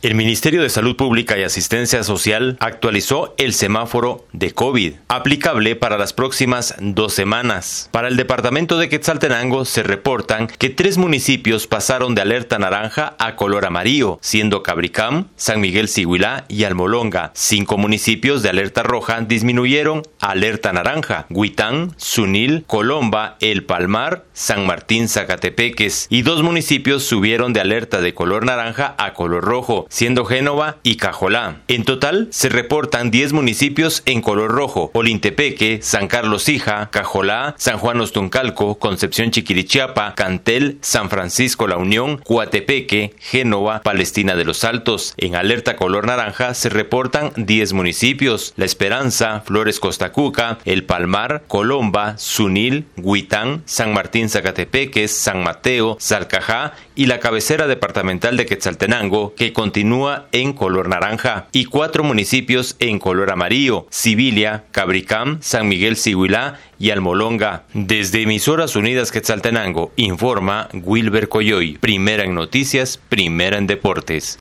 El Ministerio de Salud Pública y Asistencia Social actualizó el semáforo de COVID, aplicable para las próximas dos semanas. Para el departamento de Quetzaltenango se reportan que tres municipios pasaron de alerta naranja a color amarillo, siendo Cabricam, San Miguel Siguilá y Almolonga. Cinco municipios de alerta roja disminuyeron a alerta naranja, Huitán, Sunil, Colomba, El Palmar, San Martín, Zacatepeques, y dos municipios subieron de alerta de color naranja a color rojo, siendo Génova y Cajolá. En total, se reportan 10 municipios en color rojo, Olintepeque, San Carlos Hija, Cajolá, San Juan Ostuncalco, Concepción Chiquirichiapa, Cantel, San Francisco La Unión, Cuatepeque, Génova, Palestina de los Altos. En alerta color naranja se reportan 10 municipios, La Esperanza, Flores Costacuca, El Palmar, Colomba, Sunil, Huitán, San Martín Zacatepeques, San Mateo, Salcajá y la cabecera departamental de Quetzaltenango, que continúa en color naranja, y cuatro municipios en color amarillo, Sibilia, Cabricam, San Miguel Siguilá y Almolonga. Desde Emisoras Unidas Quetzaltenango, informa Wilber Coyoy, primera en noticias, primera en deportes.